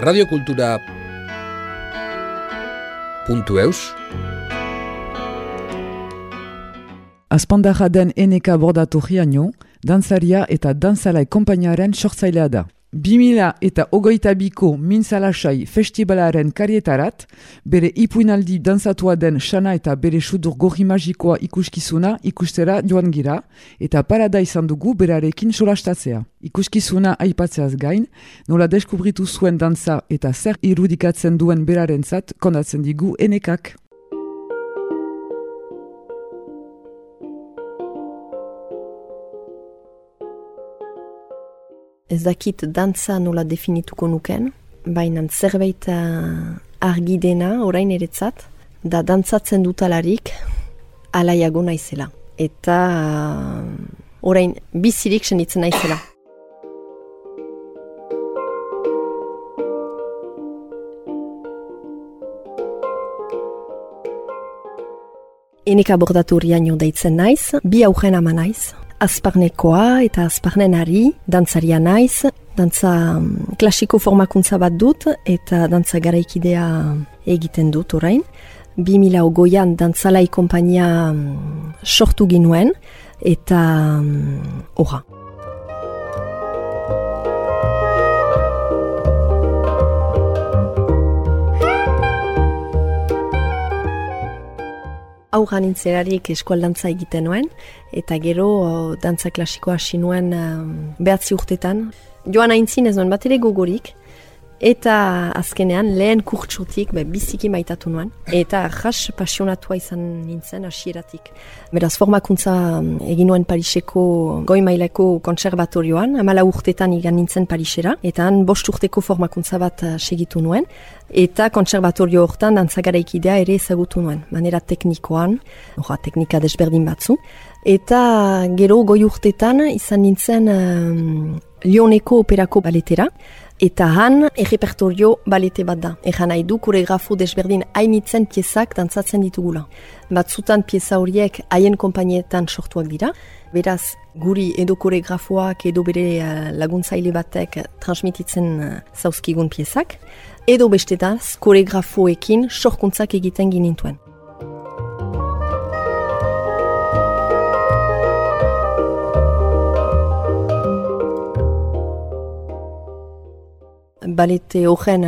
radiokultura puntu den eneka bordatu jianio, danzaria eta danzalai kompainaren sortzailea da. 2000 eta ogoita biko Minzalasai festivalaren karietarat, bere ipuinaldi danzatua den xana eta bere sudur gorri magikoa ikuskizuna ikustera joan gira, eta parada izan dugu berarekin solastatzea. Ikuskizuna aipatzeaz gain, nola deskubritu zuen dantza eta zer irudikatzen duen berarentzat kondatzen digu enekak. Ez dakit dantza nola definituko nuken, baina zerbait uh, argi dena orain eretzat, da dantzatzen dutalarik alaiago naizela. Eta uh, orain bizirik senitzen naizela. Enik abordatu riaino deitzen naiz, bi augen ama naiz, azparnekoa eta azparnenari dantzaria naiz, dantza mm, klasiko formakuntza bat dut eta dantza garaikidea egiten dut orain. 2000 goian dantzalai kompania mm, sortu ginuen eta mm, ora. Aurra nintzerarik eskualdantza egiten nuen, eta gero dantza klasikoa hasi nuen behatzi urtetan. Joan aintzin ez nuen bat ere gogorik, Eta azkenean lehen kurtsutik be, biziki maitatu nuen. Eta jas pasionatua izan nintzen hasieratik. Beraz formakuntza mm, egin nuen Pariseko goi maileko konservatorioan. Amala urtetan igan nintzen Parisera. Eta han bost urteko formakuntza bat uh, segitu nuen. Eta konservatorio hortan dantzagara ikidea ere ezagutu nuen. Manera teknikoan, orra teknika desberdin batzu. Eta gero goi urtetan izan nintzen um, Lioneko operako baletera. Eta han, errepertorio balete bat da. Egan nahi du, koregrafo desberdin hainitzen piezak dantzatzen ditugula. Batzutan pieza horiek haien kompanietan sortuak dira. Beraz, guri edo koregrafoak edo bere uh, laguntzaile batek transmititzen uh, zauzkigun piezak. Edo bestetaz, koregrafoekin sorkuntzak egiten ginintuen. Balete horren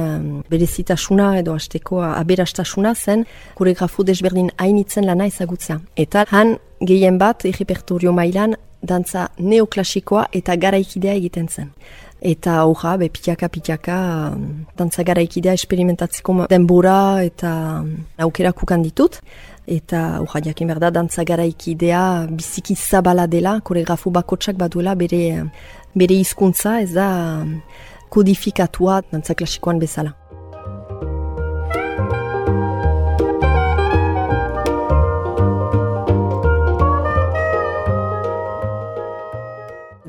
berezitasuna edo asteko aberastasuna zen koregrafo desberdin hainitzen lana ezagutza. Eta han gehien bat errepertorio mailan dantza neoklasikoa eta garaikidea egiten zen. Eta horra, be, pitaka, um, dantza garaikidea esperimentatzeko denbora eta um, aukerak ukan ditut. Eta horra, jakin behar da, dantza garaikidea biziki zabala dela, koregrafo bakotsak baduela bere, bere hizkuntza ez da kodifikatua dantza klasikoan bezala.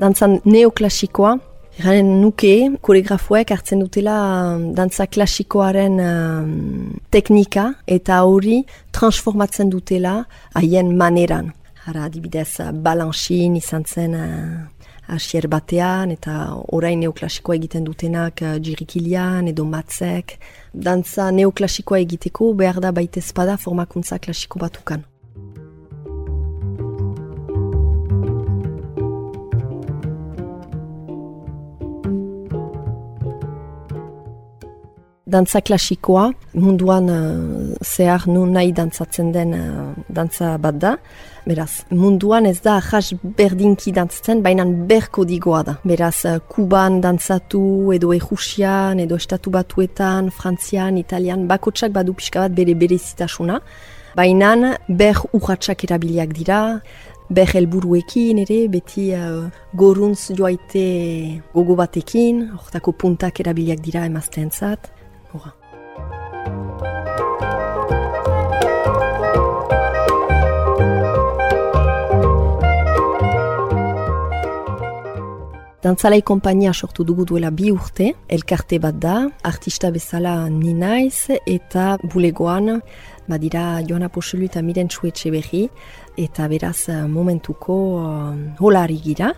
Dantzan neoklasikoa, Garen nuke, koregrafoek hartzen dutela dantza klasikoaren um, teknika eta hori transformatzen dutela haien maneran. Hara, adibidez, balanxin izan zen uh, asier batean eta orain neoklasikoa egiten dutenak uh, jirikilian edo matzek. Dantza neoklasikoa egiteko behar da baita espada formakuntza klasiko batukan. Dantza klasikoa, munduan uh, zehar nun nahi dantzatzen den uh, dantza bat da. Beraz, munduan ez da jas berdinki dantzatzen, baina berko digoa da. Beraz, uh, kuban dantzatu, edo ejusian, edo estatu batuetan, frantzian, italian, bakotsak badu pixka bat bere bere zitasuna. Baina ber urratsak erabiliak dira, ber helburuekin ere, beti uh, goruntz joaite gogo batekin, hortako puntak erabiliak dira emazteentzat. Dantzalai kompainia sortu dugu duela bi urte, elkarte bat da, artista bezala ni naiz eta bulegoan badira Joana Posulu eta Miren Txuetxe berri eta beraz eh, momentuko uh, holari gira.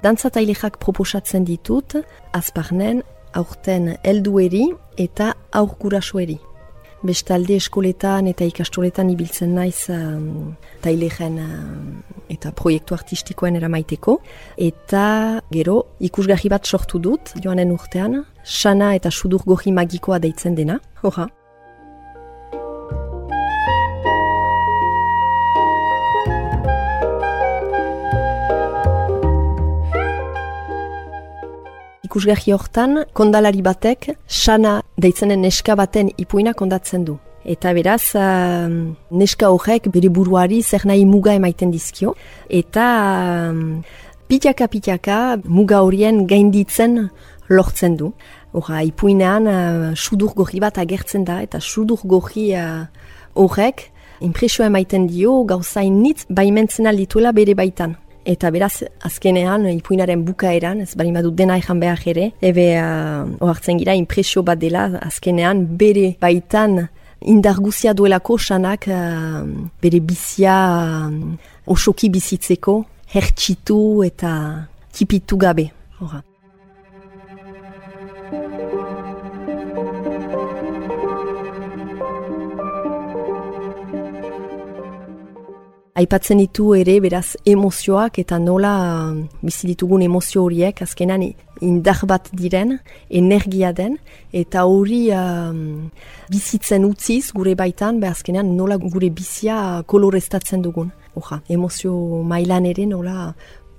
Dantzatailexak proposatzen ditut, azparnen, aurten heldueri eta aur gurasoeri. Bestalde eskoletan eta ikastoletan ibiltzen naiz um, tailegen eta proiektu artistikoen eramaiteko. Eta gero ikusgarri bat sortu dut joanen urtean, sana eta sudur gohi magikoa deitzen dena. Hora. ikusgahi hortan, kondalari batek, sana deitzenen neska baten ipuina kondatzen du. Eta beraz, uh, neska horrek bere buruari zer nahi muga emaiten dizkio. Eta um, pitaka pitaka muga horien gainditzen lortzen du. Hora, ipuinean, uh, sudur gohi bat agertzen da, eta sudur gohi uh, horrek, impresioa emaiten dio, gauzain nitz, baimentzen aldituela bere baitan. Eta beraz, azkenean, ipuinaren bukaeran, ez bali badut dena ezan behar ere, ebe uh, ohartzen gira, impresio bat dela, azkenean, bere baitan indarguzia duelako sanak, uh, bere bizia uh, osoki bizitzeko, hertsitu eta tipitu gabe. Hora. Aipatzen ditu ere beraz emozioak eta nola um, bizi ditugun emozio horiek azkenan indar bat diren, energia den, eta hori um, bizitzen utziz gure baitan, be azkenan nola gure bizia koloreztatzen dugun. Oja, emozio mailan ere nola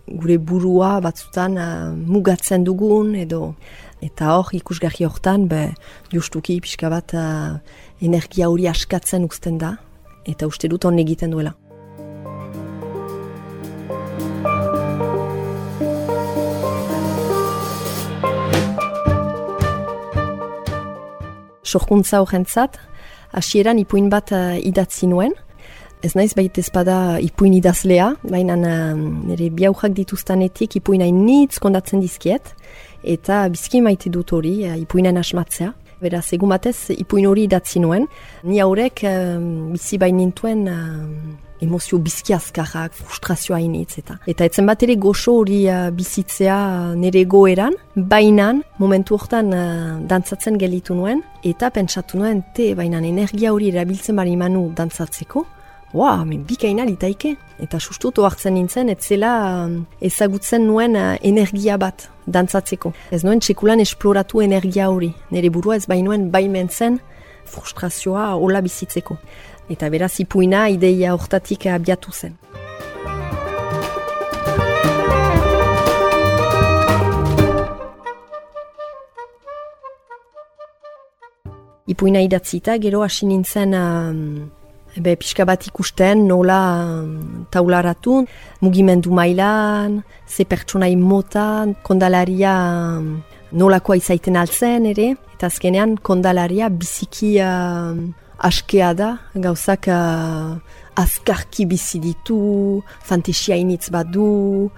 gure burua batzutan uh, mugatzen dugun edo eta hor ikusgarri hortan be, justuki pixka bat uh, energia hori askatzen uzten da eta uste dut hon egiten duela. Sorkuntza horrentzat, hasieran ipuin bat uh, idatzi nuen, ez naiz baita ezpada ipuin idazlea, baina uh, nire biaujak dituztanetik ipuina nitz kondatzen dizkiet, eta bizki maite dut hori uh, ipuinen asmatzea. Beraz, egun batez, ipuin hori idatzi nuen. Ni haurek uh, bizi bainintuen emozio bizki azkarrak, frustrazioa initz eta. Eta etzen bat ere goxo hori uh, bizitzea uh, nire goeran, bainan, momentu hortan uh, dantzatzen gelitu nuen, eta pentsatu nuen, te, bainan energia hori erabiltzen bari manu dantzatzeko, Wow, men bikaina litaike. Eta sustutu hartzen nintzen, ez zela ezagutzen nuen energia bat dantzatzeko. Ez nuen txekulan esploratu energia hori. Nere burua ez bainuen baimentzen frustrazioa hola bizitzeko eta beraz ipuina ideia hortatik abiatu zen. Ipuina idatzita, gero hasi nintzen um, ebe, pixka bat ikusten nola um, taularatu, mugimendu mailan, ze pertsonai mota, kondalaria um, nolakoa izaiten altzen ere, eta azkenean kondalaria biziki um, askea da, gauzak uh, azkarki bizi ditu, fantesia initz badu,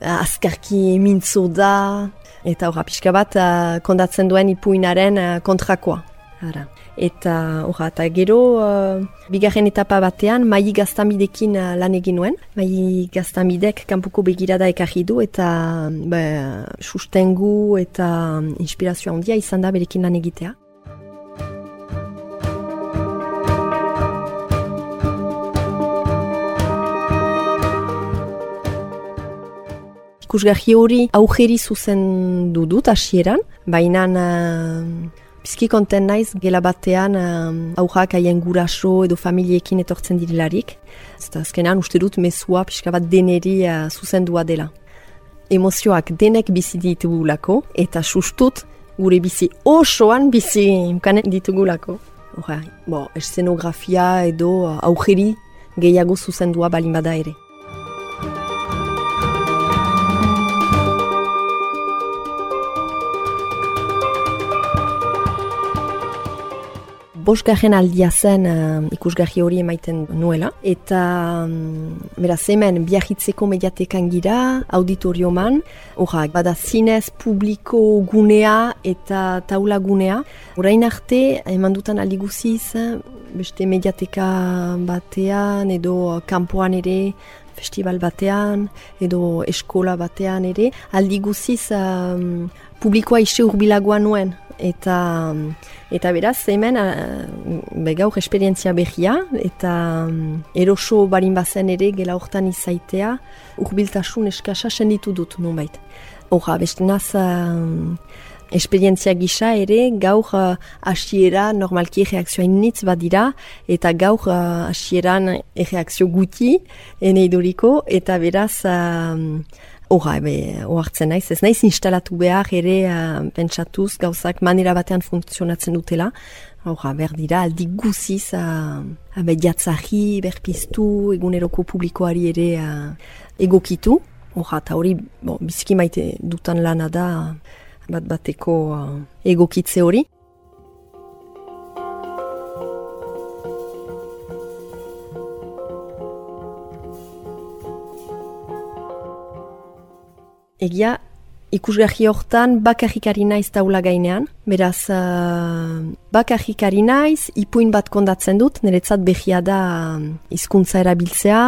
azkarki emintzo da, eta horra pixka bat uh, kondatzen duen ipuinaren uh, kontrakoa. Ara. Eta horra, eta gero, uh, bigarren etapa batean, mai gaztamidekin uh, lan egin nuen. Mai gaztamidek kanpuko begirada ekarri du eta be, sustengu eta inspirazio handia izan da berekin lan egitea. Ikusgarri hori aujeri zuzen dudut hasieran, baina uh, bizki konten naiz gela batean uh, aujak haien guraso edo familiekin etortzen direlarik. Eta azkenan uste dut mesua pixka bat deneri uh, zuzendua dela. Emozioak denek bizi ditugulako eta sustut gure bizi osoan bizi imkanen ditugulako. Hora, bo, eszenografia edo aujeri gehiago zuzendua balin bada ere. Bosgarren aldia zen uh, ikusgarri hori emaiten nuela. Eta um, beraz hemen biarritzeko mediatekan gira, auditorioman, horra, bada zinez publiko gunea eta taula gunea. Horain arte, eman dutan aldiguziz, beste mediateka batean edo kanpoan ere, festival batean edo eskola batean ere, aldi guziz um, publikoa ise urbilagoa nuen eta eta beraz hemen be gaur esperientzia behia eta eroso barin bazen ere gela hortan izaitea urbiltasun eskasa senditu dut nonbait. Horra, beste naz esperientzia gisa ere gaur uh, asiera normalki reakzioa initz badira eta gaur uh, asieran reakzio guti eneiduriko eta beraz Hora, ebe, oartzen naiz, ez naiz instalatu behar ere uh, pentsatuz gauzak manera batean funtzionatzen dutela. Hora, behar dira, aldi guziz, uh, abe, jatzari, berpiztu, eguneroko publikoari ere uh, egokitu. Hora, eta hori, bo, biziki maite dutan lana da, bat bateko uh, egokitze hori. Egia, ikusgarri hortan bakarrikari naiz taula gainean. Beraz, uh, bakarrikari naiz, ipuin bat kondatzen dut, niretzat behia da uh, izkuntza erabiltzea.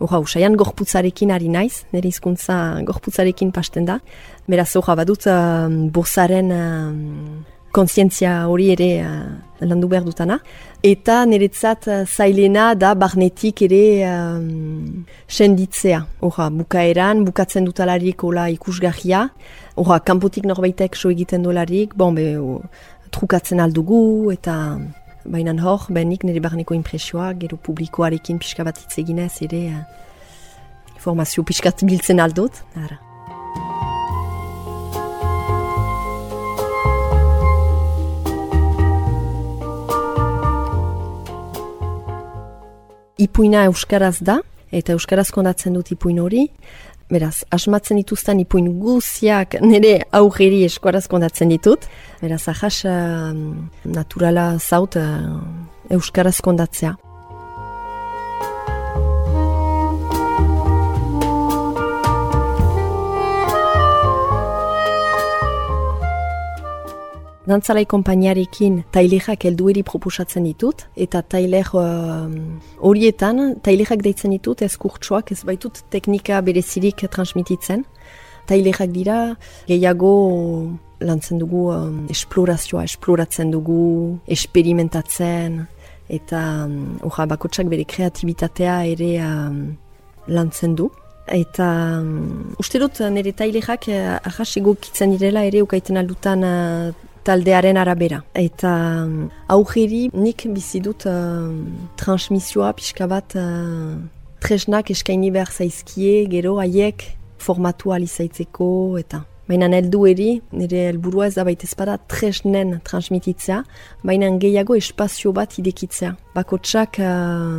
Hora, usaian gorputzarekin ari naiz, nire izkuntza gorputzarekin pasten da. Beraz, hora, badut uh, bozaren konsientzia hori ere uh, landu behar dutana. Eta niretzat zailena da barnetik ere um, senditzea. Hora, bukaeran, bukatzen dutalarik hola ikusgahia. Hora, kanpotik norbaitek so egiten dolarik, bon, be, trukatzen aldugu eta... Baina hor, benik nire barneko impresioa, gero publikoarekin pixka bat hitzeginez ere uh, informazio pixkat biltzen aldot. Ara. Ipuina euskaraz da, eta euskaraz kondatzen dut ipuin hori, beraz, asmatzen dituzten ipuin guziak nire aurreri eskuaraz kondatzen ditut, beraz, ahas uh, naturala zaut uh, euskaraz kondatzea. Dantzalai kompainiarekin tailerak heldueri proposatzen ditut, eta tailer uh, horietan, tailerak deitzen ditut ez kurtsuak, ez baitut teknika berezirik transmititzen. Tailerak dira, gehiago lantzen dugu um, esplorazioa, esploratzen dugu, experimentatzen, eta um, bakotsak bere kreatibitatea ere um, lantzen du. Eta um, uste dut nire tailerak uh, ahas direla ere ukaiten aldutan uh, taldearen arabera. Eta um, augeri nik bizi dut uh, transmisioa pixka bat uh, tresnak eskaini behar zaizkie, gero haiek formatu alizaitzeko eta Baina heldu eri, nire helburua ez da baita ezpada tresnen transmititzea, baina gehiago espazio bat idekitzea. Bakotsak uh,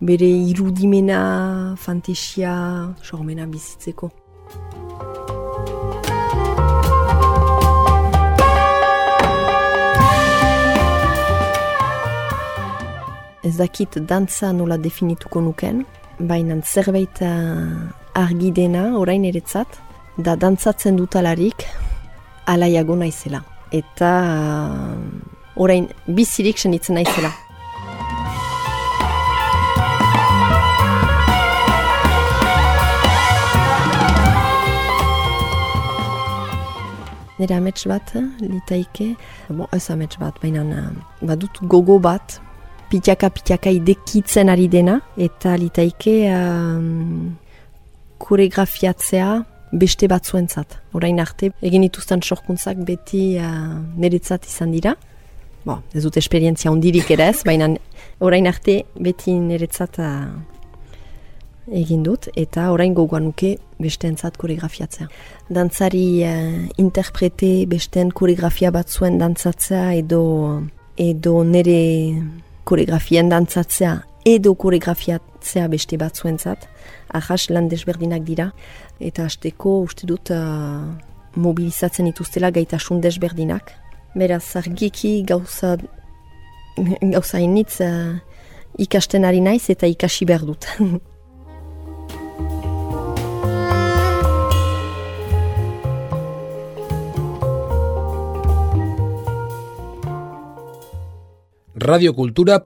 bere irudimena, fantesia, sormena bizitzeko. Ez dakit dantza nola definituko nuken, baina zerbait uh, argi dena orain eretzat, da dantzatzen dutalarik alaiago naizela. Eta uh, orain bizirik senitzen naizela. Nire amets bat, litaike, bon, ez amets bat, baina badut gogo bat, pitaka pitaka idekitzen ari dena eta litaike um, koregrafiatzea beste batzuentzat. Orain arte egin dituzten sorkuntzak beti uh, niretzat izan dira. Bo, ez dut esperientzia ondirik ere ez, baina orain arte beti niretzat uh, egin dut eta orain gogoan nuke besteentzat koregrafiatzea. Dantzari uh, interprete besteen koregrafia batzuen dantzatzea edo edo nire koregrafian dantzatzea edo koregrafiatzea beste batzuentzat, ahas lan desberdinak dira, eta hasteko uste dut uh, mobilizatzen ituztela gaitasun desberdinak. Beraz, argiki gauza, gauza initz uh, ikasten ari naiz eta ikasi behar dut. Radio Cultura.